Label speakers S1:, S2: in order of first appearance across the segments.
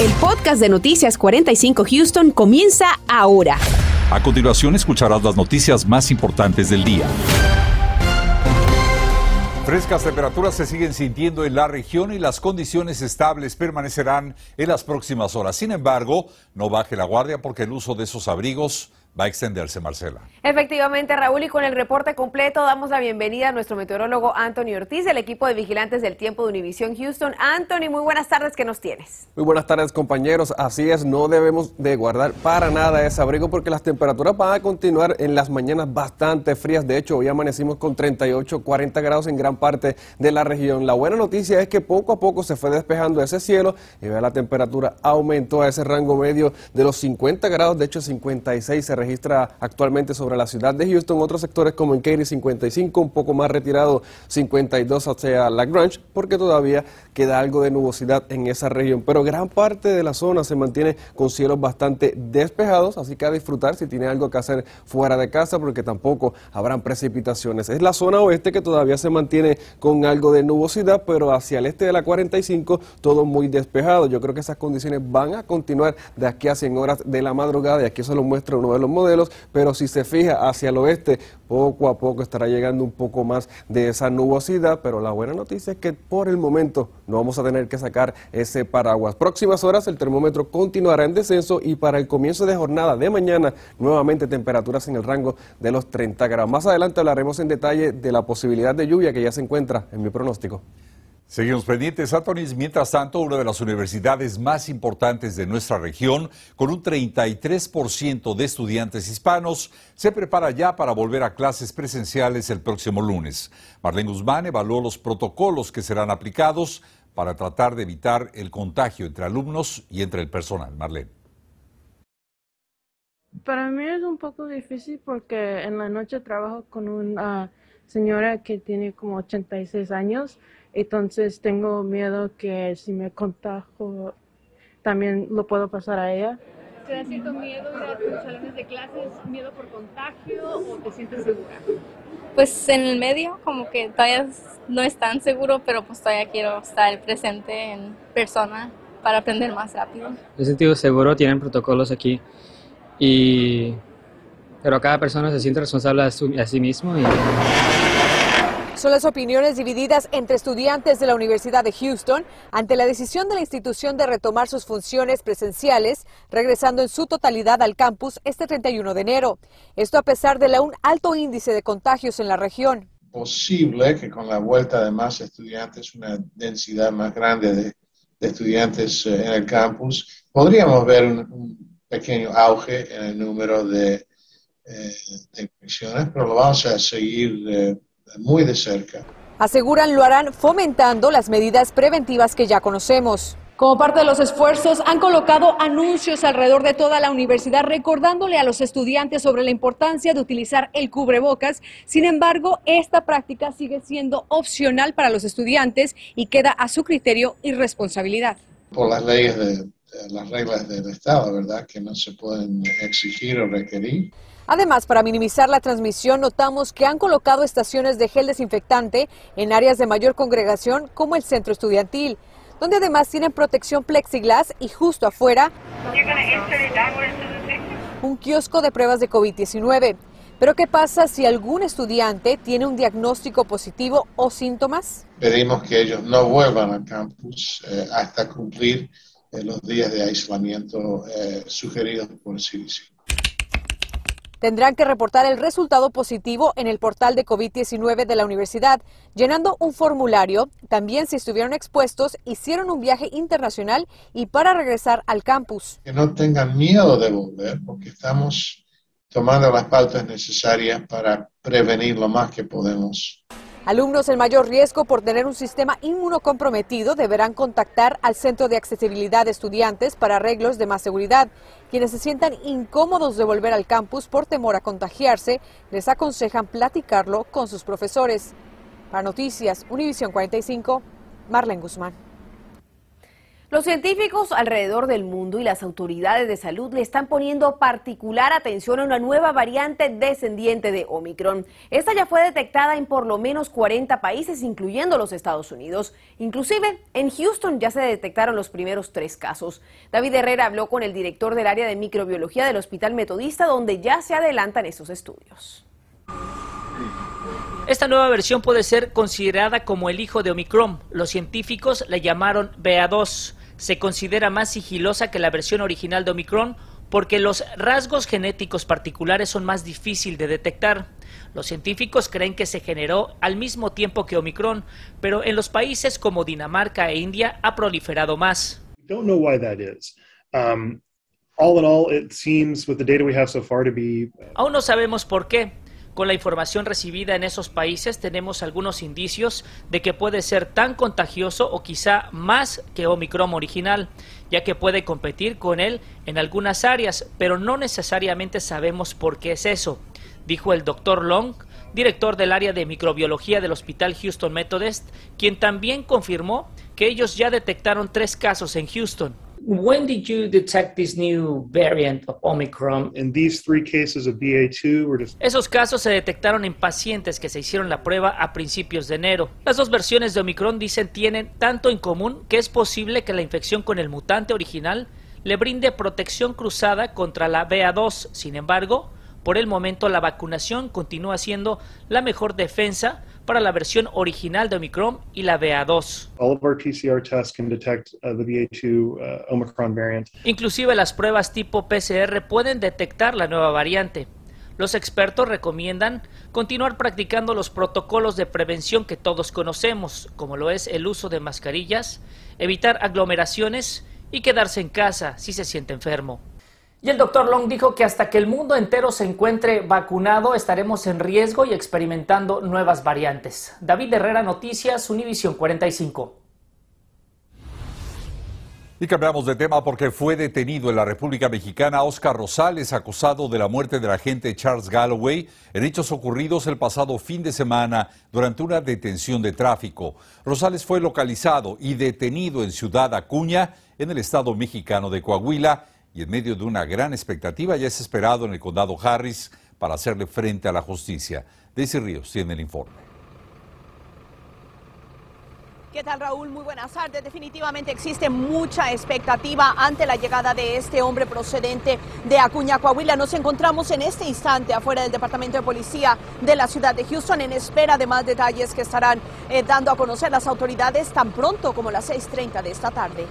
S1: El podcast de Noticias 45 Houston comienza ahora.
S2: A continuación escucharás las noticias más importantes del día. Frescas temperaturas se siguen sintiendo en la región y las condiciones estables permanecerán en las próximas horas. Sin embargo, no baje la guardia porque el uso de esos abrigos va a extenderse, Marcela.
S3: Efectivamente, Raúl, y con el reporte completo damos la bienvenida a nuestro meteorólogo Anthony Ortiz del equipo de vigilantes del tiempo de Univisión Houston. Anthony, muy buenas tardes, ¿qué nos tienes?
S4: Muy buenas tardes, compañeros. Así es, no debemos de guardar para nada ese abrigo porque las temperaturas van a continuar en las mañanas bastante frías. De hecho, hoy amanecimos con 38, 40 grados en gran parte de la región. La buena noticia es que poco a poco se fue despejando ese cielo y vea la temperatura aumentó a ese rango medio de los 50 grados, de hecho 56 se registra actualmente sobre la ciudad de Houston. Otros sectores como en Katy 55, un poco más retirado 52 hacia La Grange, porque todavía queda algo de nubosidad en esa región. Pero gran parte de la zona se mantiene con cielos bastante despejados, así que a disfrutar si tiene algo que hacer fuera de casa, porque tampoco habrán precipitaciones. Es la zona oeste que todavía se mantiene con algo de nubosidad, pero hacia el este de la 45 todo muy despejado. Yo creo que esas condiciones van a continuar de aquí a 100 horas de la madrugada y aquí se lo muestra uno de los modelos pero si se fija hacia el oeste, poco a poco estará llegando un poco más de esa nubosidad, pero la buena noticia es que por el momento no vamos a tener que sacar ese paraguas. Próximas horas el termómetro continuará en descenso y para el comienzo de jornada de mañana nuevamente temperaturas en el rango de los 30 grados. Más adelante hablaremos en detalle de la posibilidad de lluvia que ya se encuentra en mi pronóstico.
S2: Seguimos pendientes, Antonis. Mientras tanto, una de las universidades más importantes de nuestra región, con un 33% de estudiantes hispanos, se prepara ya para volver a clases presenciales el próximo lunes. Marlene Guzmán evaluó los protocolos que serán aplicados para tratar de evitar el contagio entre alumnos y entre el personal. Marlene.
S5: Para mí es un poco difícil porque en la noche trabajo con una señora que tiene como 86 años entonces tengo miedo que si me contagio también lo puedo pasar a ella.
S6: ¿Te da cierto miedo ir a tus salones de clases, miedo por contagio o te sientes segura?
S7: Pues en el medio, como que todavía no es tan seguro, pero pues todavía quiero estar presente en persona para aprender más rápido.
S8: he sentido seguro, tienen protocolos aquí, y... pero cada persona se siente responsable a, su, a sí mismo. Y...
S3: Son las opiniones divididas entre estudiantes de la Universidad de Houston ante la decisión de la institución de retomar sus funciones presenciales, regresando en su totalidad al campus este 31 de enero. Esto a pesar de un alto índice de contagios en la región.
S9: Posible que con la vuelta de más estudiantes, una densidad más grande de, estudiantes eh, en el campus, podríamos ver un, pequeño auge en el número de, eh, infecciones, pero lo vamos a seguir. Eh, muy de cerca.
S3: Aseguran lo harán fomentando las medidas preventivas que ya conocemos. Como parte de los esfuerzos, han colocado anuncios alrededor de toda la universidad recordándole a los estudiantes sobre la importancia de utilizar el cubrebocas. Sin embargo, esta práctica sigue siendo opcional para los estudiantes y queda a su criterio y responsabilidad.
S9: Por las leyes de, las reglas del Estado, ¿verdad? Que no se pueden exigir o requerir.
S3: Además, para minimizar la transmisión, notamos que han colocado estaciones de gel desinfectante en áreas de mayor congregación como el centro estudiantil, donde además tienen protección plexiglas y justo afuera un kiosco de pruebas de COVID-19. Pero ¿qué pasa si algún estudiante tiene un diagnóstico positivo o síntomas?
S9: Pedimos que ellos no vuelvan al campus eh, hasta cumplir eh, los días de aislamiento eh, sugeridos por el CDC.
S3: Tendrán que reportar el resultado positivo en el portal de COVID-19 de la universidad, llenando un formulario. También si estuvieron expuestos, hicieron un viaje internacional y para regresar al campus.
S9: Que no tengan miedo de volver, porque estamos tomando las pautas necesarias para prevenir lo más que podemos.
S3: Alumnos en mayor riesgo por tener un sistema inmunocomprometido deberán contactar al Centro de Accesibilidad de Estudiantes para arreglos de más seguridad. Quienes se sientan incómodos de volver al campus por temor a contagiarse, les aconsejan platicarlo con sus profesores. Para Noticias, Univisión 45, Marlene Guzmán.
S1: Los científicos alrededor del mundo y las autoridades de salud le están poniendo particular atención a una nueva variante descendiente de Omicron. Esta ya fue detectada en por lo menos 40 países, incluyendo los Estados Unidos. Inclusive en Houston ya se detectaron los primeros tres casos. David Herrera habló con el director del área de microbiología del Hospital Metodista, donde ya se adelantan esos estudios.
S10: Esta nueva versión puede ser considerada como el hijo de Omicron. Los científicos la llamaron BA2 se considera más sigilosa que la versión original de Omicron porque los rasgos genéticos particulares son más difíciles de detectar. Los científicos creen que se generó al mismo tiempo que Omicron, pero en los países como Dinamarca e India ha proliferado más. Aún no sabemos por qué. Con la información recibida en esos países tenemos algunos indicios de que puede ser tan contagioso o quizá más que Omicron original, ya que puede competir con él en algunas áreas, pero no necesariamente sabemos por qué es eso, dijo el doctor Long, director del área de microbiología del Hospital Houston Methodist, quien también confirmó que ellos ya detectaron tres casos en Houston.
S11: When did you detect this new variant of Omicron?
S12: In these three cases of BA2 were just...
S10: Esos casos se detectaron en pacientes que se hicieron la prueba a principios de enero. Las dos versiones de Omicron dicen tienen tanto en común que es posible que la infección con el mutante original le brinde protección cruzada contra la BA2. Sin embargo, por el momento la vacunación continúa siendo la mejor defensa para la versión original de Omicron y la BA2. Inclusive las pruebas tipo PCR pueden detectar la nueva variante. Los expertos recomiendan continuar practicando los protocolos de prevención que todos conocemos, como lo es el uso de mascarillas, evitar aglomeraciones y quedarse en casa si se siente enfermo. Y el doctor Long dijo que hasta que el mundo entero se encuentre vacunado estaremos en riesgo y experimentando nuevas variantes. David Herrera, Noticias, Univisión 45.
S2: Y cambiamos de tema porque fue detenido en la República Mexicana Oscar Rosales, acusado de la muerte del agente Charles Galloway en hechos ocurridos el pasado fin de semana durante una detención de tráfico. Rosales fue localizado y detenido en Ciudad Acuña, en el estado mexicano de Coahuila y en medio de una gran expectativa ya es esperado en el condado Harris para hacerle frente a la justicia. Daisy Ríos tiene el informe.
S13: ¿Qué tal Raúl? Muy buenas tardes. Definitivamente existe mucha expectativa ante la llegada de este hombre procedente de Acuña, Coahuila. Nos encontramos en este instante afuera del Departamento de Policía de la ciudad de Houston en espera de más detalles que estarán eh, dando a conocer las autoridades tan pronto como las 6.30 de esta tarde.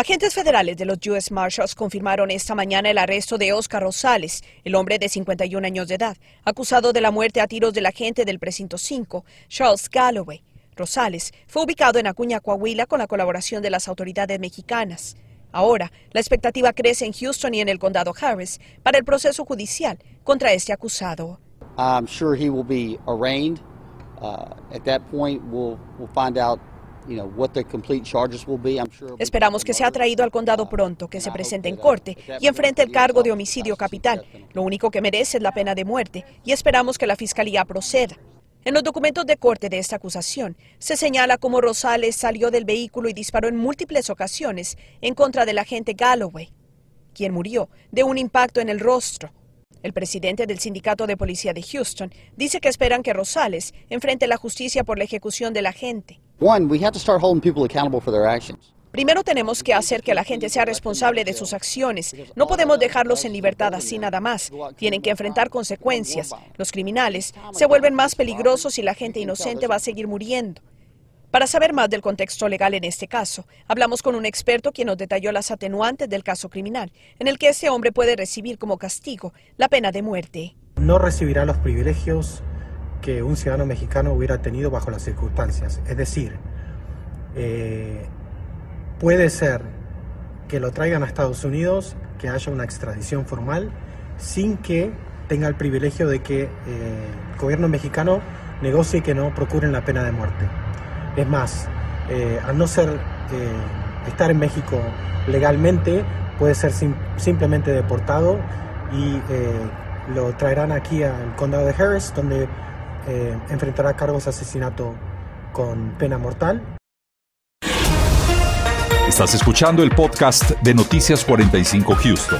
S13: Agentes federales de los U.S. Marshals confirmaron esta mañana el arresto de Oscar Rosales, el hombre de 51 años de edad, acusado de la muerte a tiros del agente del precinto 5, Charles Galloway. Rosales fue ubicado en Acuña, Coahuila, con la colaboración de las autoridades mexicanas. Ahora, la expectativa crece en Houston y en el condado Harris para el proceso judicial contra este acusado.
S14: I'm sure he will be arraigned. Uh, at that point, we'll, we'll find out
S13: Esperamos que sea traído al condado pronto, que se presente en corte y enfrente el cargo de homicidio capital. Lo único que merece es la pena de muerte y esperamos que la fiscalía proceda. En los documentos de corte de esta acusación se señala cómo Rosales salió del vehículo y disparó en múltiples ocasiones en contra del agente Galloway, quien murió de un impacto en el rostro. El presidente del Sindicato de Policía de Houston dice que esperan que Rosales enfrente la justicia por la ejecución del agente. Primero tenemos que hacer que la gente sea responsable de sus acciones. No podemos dejarlos en libertad así nada más. Tienen que enfrentar consecuencias. Los criminales se vuelven más peligrosos y la gente inocente va a seguir muriendo. Para saber más del contexto legal en este caso, hablamos con un experto quien nos detalló las atenuantes del caso criminal, en el que ese hombre puede recibir como castigo la pena de muerte.
S15: No recibirá los privilegios que un ciudadano mexicano hubiera tenido bajo las circunstancias. Es decir, eh, puede ser que lo traigan a Estados Unidos, que haya una extradición formal, sin que tenga el privilegio de que eh, el gobierno mexicano negocie que no procuren la pena de muerte. Es más, eh, al no ser eh, estar en México legalmente, puede ser simplemente deportado y lo traerán aquí al condado de Harris, donde enfrentará cargos de asesinato con pena mortal.
S2: Estás escuchando el podcast de Noticias 45 Houston.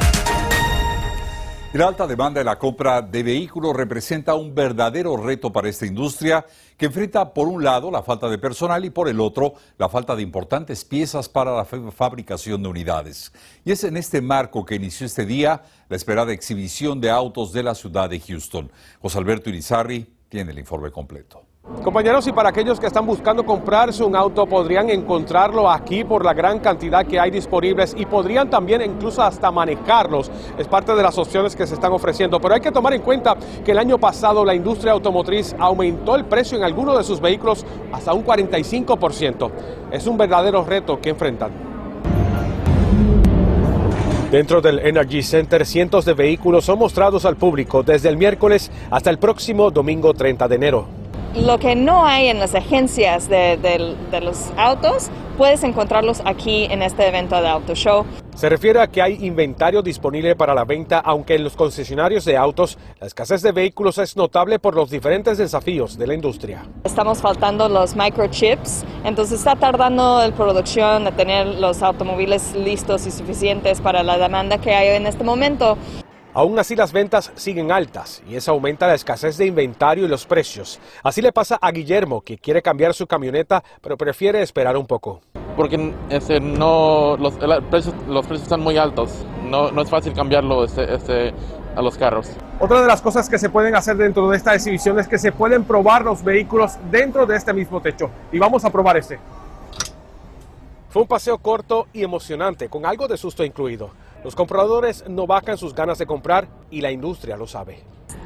S2: La alta demanda de la compra de vehículos representa un verdadero reto para esta industria que enfrenta por un lado la falta de personal y por el otro la falta de importantes piezas para la fabricación de unidades. Y es en este marco que inició este día la esperada exhibición de autos de la ciudad de Houston. José Alberto Irizarri tiene el informe completo.
S4: Compañeros, y para aquellos que están buscando comprarse un auto, podrían encontrarlo aquí por la gran cantidad que hay disponibles y podrían también incluso hasta manejarlos. Es parte de las opciones que se están ofreciendo. Pero hay que tomar en cuenta que el año pasado la industria automotriz aumentó el precio en algunos de sus vehículos hasta un 45%. Es un verdadero reto que enfrentan. Dentro del Energy Center, cientos de vehículos son mostrados al público desde el miércoles hasta el próximo domingo 30 de enero
S16: lo que no hay en las agencias de, los autos, puedes encontrarlos aquí en este evento de Auto Show.
S4: Se refiere a que hay inventario disponible para la venta, aunque en los concesionarios de autos la escasez de vehículos es notable por los diferentes desafíos de la industria.
S16: Estamos faltando los microchips, entonces está tardando la producción de tener los automóviles listos y suficientes para la demanda que hay en este momento.
S4: Aún así las ventas siguen altas y eso aumenta la escasez de inventario y los precios. Así le pasa a Guillermo, que quiere cambiar su camioneta, pero prefiere esperar un poco.
S17: Porque ese, no, los, precios, los precios están muy altos, no, no es fácil cambiarlo este, este, a los carros.
S4: Otra de las cosas que se pueden hacer dentro de esta exhibición es que se pueden probar los vehículos dentro de este mismo techo. Y vamos a probar este. Fue un paseo corto y emocionante, con algo de susto incluido. Los compradores no bajan sus ganas de comprar y la industria lo sabe.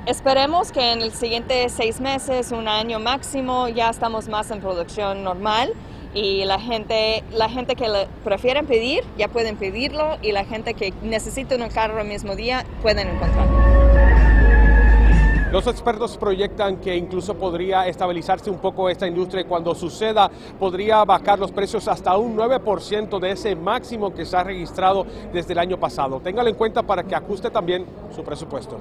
S16: Esperemos que en el siguiente seis meses, un año máximo, ya estamos más en producción normal y la gente, la gente que le prefieren pedir ya pueden pedirlo y la gente que necesita un carro el mismo día pueden encontrarlo.
S4: Los expertos proyectan que incluso podría estabilizarse un poco esta industria y cuando suceda podría bajar los precios hasta un 9% de ese máximo que se ha registrado desde el año pasado. Téngalo en cuenta para que ajuste también su presupuesto.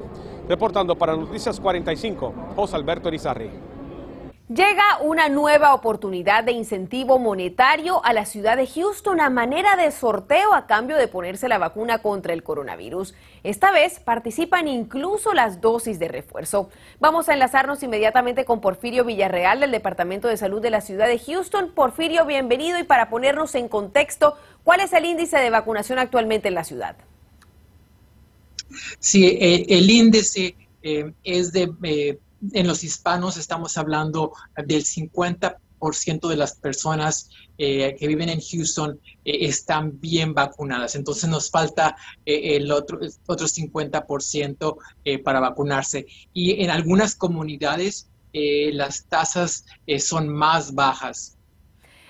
S4: Reportando para Noticias 45, José Alberto Erizarri.
S1: Llega una nueva oportunidad de incentivo monetario a la ciudad de Houston a manera de sorteo a cambio de ponerse la vacuna contra el coronavirus. Esta vez participan incluso las dosis de refuerzo. Vamos a enlazarnos inmediatamente con Porfirio Villarreal del Departamento de Salud de la ciudad de Houston. Porfirio, bienvenido y para ponernos en contexto, ¿cuál es el índice de vacunación actualmente en la ciudad?
S18: Sí, eh, el índice eh, es de eh, en los hispanos estamos hablando del 50% de las personas eh, que viven en Houston eh, están bien vacunadas. Entonces nos falta eh, el otro, otro 50% para vacunarse. Y en algunas comunidades las tasas son más bajas.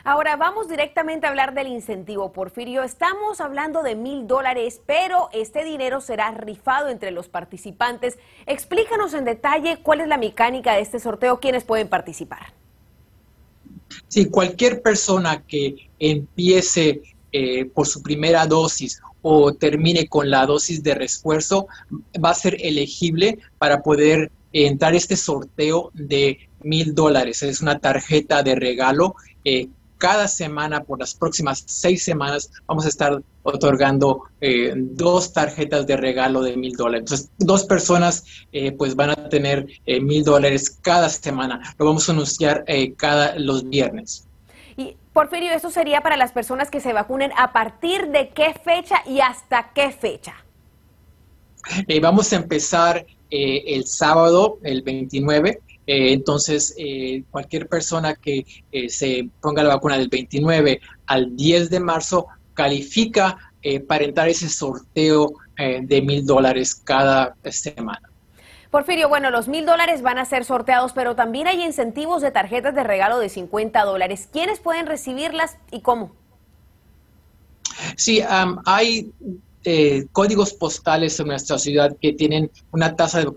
S1: Ahora vamos directamente a hablar del incentivo, Porfirio. Estamos hablando de mil dólares, pero este dinero será rifado entre los participantes. Explícanos en detalle cuál es la mecánica de este sorteo, quiénes pueden participar.
S18: Sí, cualquier persona que empiece eh, por su primera dosis o termine con la dosis de refuerzo va a ser elegible para poder entrar este sorteo de mil dólares. Es una tarjeta de regalo eh, cada semana por las próximas seis semanas vamos a estar otorgando eh, dos tarjetas de regalo de mil dólares. Entonces, dos personas eh, pues van a tener eh, mil dólares cada semana. Lo vamos a anunciar cada los viernes.
S1: Y Porfirio, ¿eso sería para las personas que se vacunen a partir de qué fecha y hasta qué fecha?
S18: vamos a empezar el sábado, el 29, eh, entonces, eh, cualquier persona que eh, se ponga la vacuna del 29 al 10 de marzo califica para entrar ese sorteo de mil dólares cada semana.
S1: Porfirio, bueno, los mil dólares van a ser sorteados, pero también hay incentivos de tarjetas de regalo de 50 dólares. ¿Quiénes pueden recibirlas y cómo?
S18: Sí, hay eh, códigos postales en nuestra ciudad que tienen una tasa de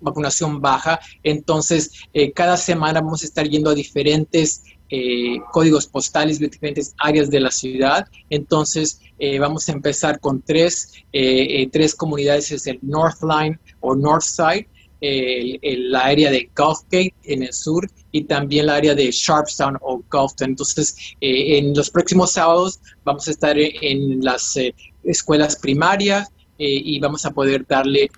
S18: vacunación, baja. Entonces, eh, cada semana vamos a estar yendo a diferentes eh, códigos postales de diferentes áreas de la ciudad. Entonces, vamos a empezar con tres, tres comunidades, es el North Line o North Side, la área de Gulfgate en el sur y también la área de Sharpstown o Gulfton. Entonces, en los próximos sábados vamos a estar en las escuelas primarias y vamos a poder darle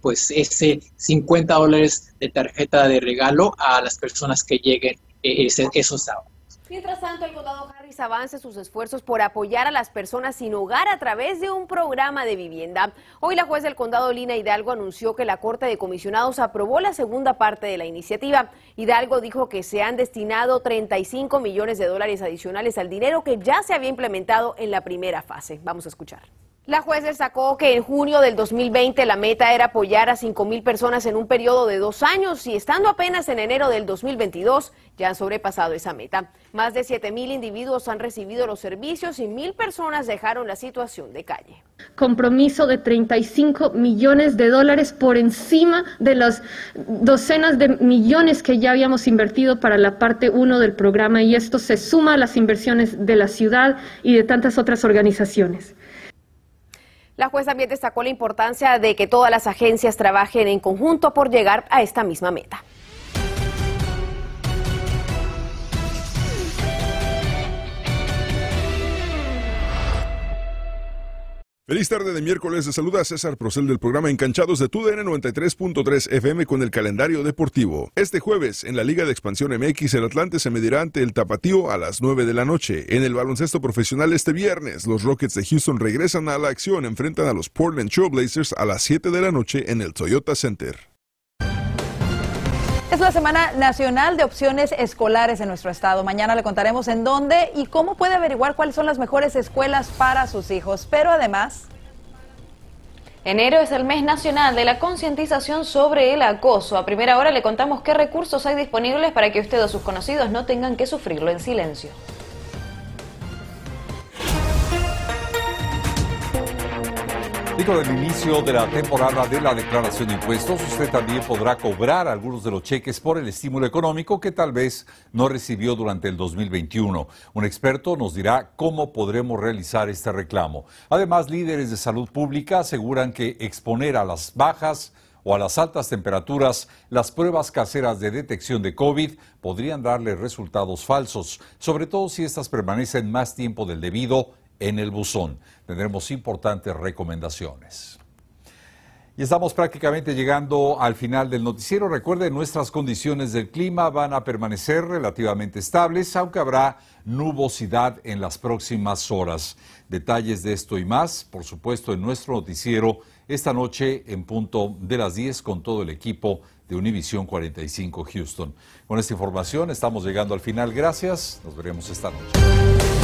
S18: pues ese 50 dólares de tarjeta de regalo a las personas que lleguen esos sábados.
S1: Mientras tanto, el condado Harris avanza sus esfuerzos por apoyar a las personas sin hogar a través de un programa de vivienda. Hoy la juez del condado Lina Hidalgo anunció que la Corte de Comisionados aprobó la segunda parte de la iniciativa. Hidalgo dijo que se han destinado 35 millones de dólares adicionales al dinero que ya se había implementado en la primera fase. Vamos a escuchar. La juez destacó que en junio del 2020 la meta era apoyar a 5 mil personas en un periodo de dos años y estando apenas en enero del 2022 ya han sobrepasado esa meta. Más de 7 mil individuos han recibido los servicios y mil personas dejaron la situación de calle.
S19: Compromiso de 35 millones de dólares por encima de las docenas de millones que ya habíamos invertido para la parte 1 del programa y esto se suma a las inversiones de la ciudad y de tantas otras organizaciones.
S1: La juez también destacó la importancia de que todas las agencias trabajen en conjunto por llegar a esta misma meta.
S20: Feliz tarde de miércoles, de saluda César Procel del programa Encanchados de TUDN 93.3 FM con el calendario deportivo. Este jueves, en la Liga de Expansión MX, el Atlante se medirá ante el Tapatío a las 9 de la noche. En el baloncesto profesional este viernes, los Rockets de Houston regresan a la acción, enfrentan a los Portland Trailblazers a las 7 de la noche en el Toyota Center.
S21: Es la Semana Nacional de Opciones Escolares en nuestro estado. Mañana le contaremos en dónde y cómo puede averiguar cuáles son las mejores escuelas para sus hijos. Pero además...
S22: Enero es el mes nacional de la concientización sobre el acoso. A primera hora le contamos qué recursos hay disponibles para que usted o sus conocidos no tengan que sufrirlo en silencio.
S2: Del inicio de la temporada de la declaración de impuestos, usted también podrá cobrar algunos de los cheques por el estímulo económico que tal vez no recibió durante el 2021. Un experto nos dirá cómo podremos realizar este reclamo. Además, líderes de salud pública aseguran que exponer a las bajas o a las altas temperaturas, las pruebas caseras de detección de COVID podrían darle resultados falsos, sobre todo si estas permanecen más tiempo del debido en el buzón. Tendremos importantes recomendaciones. Y estamos prácticamente llegando al final del noticiero. Recuerden, nuestras condiciones del clima van a permanecer relativamente estables, aunque habrá nubosidad en las próximas horas. Detalles de esto y más, por supuesto, en nuestro noticiero esta noche en punto de las 10 con todo el equipo de Univisión 45 Houston. Con esta información estamos llegando al final. Gracias. Nos veremos esta noche.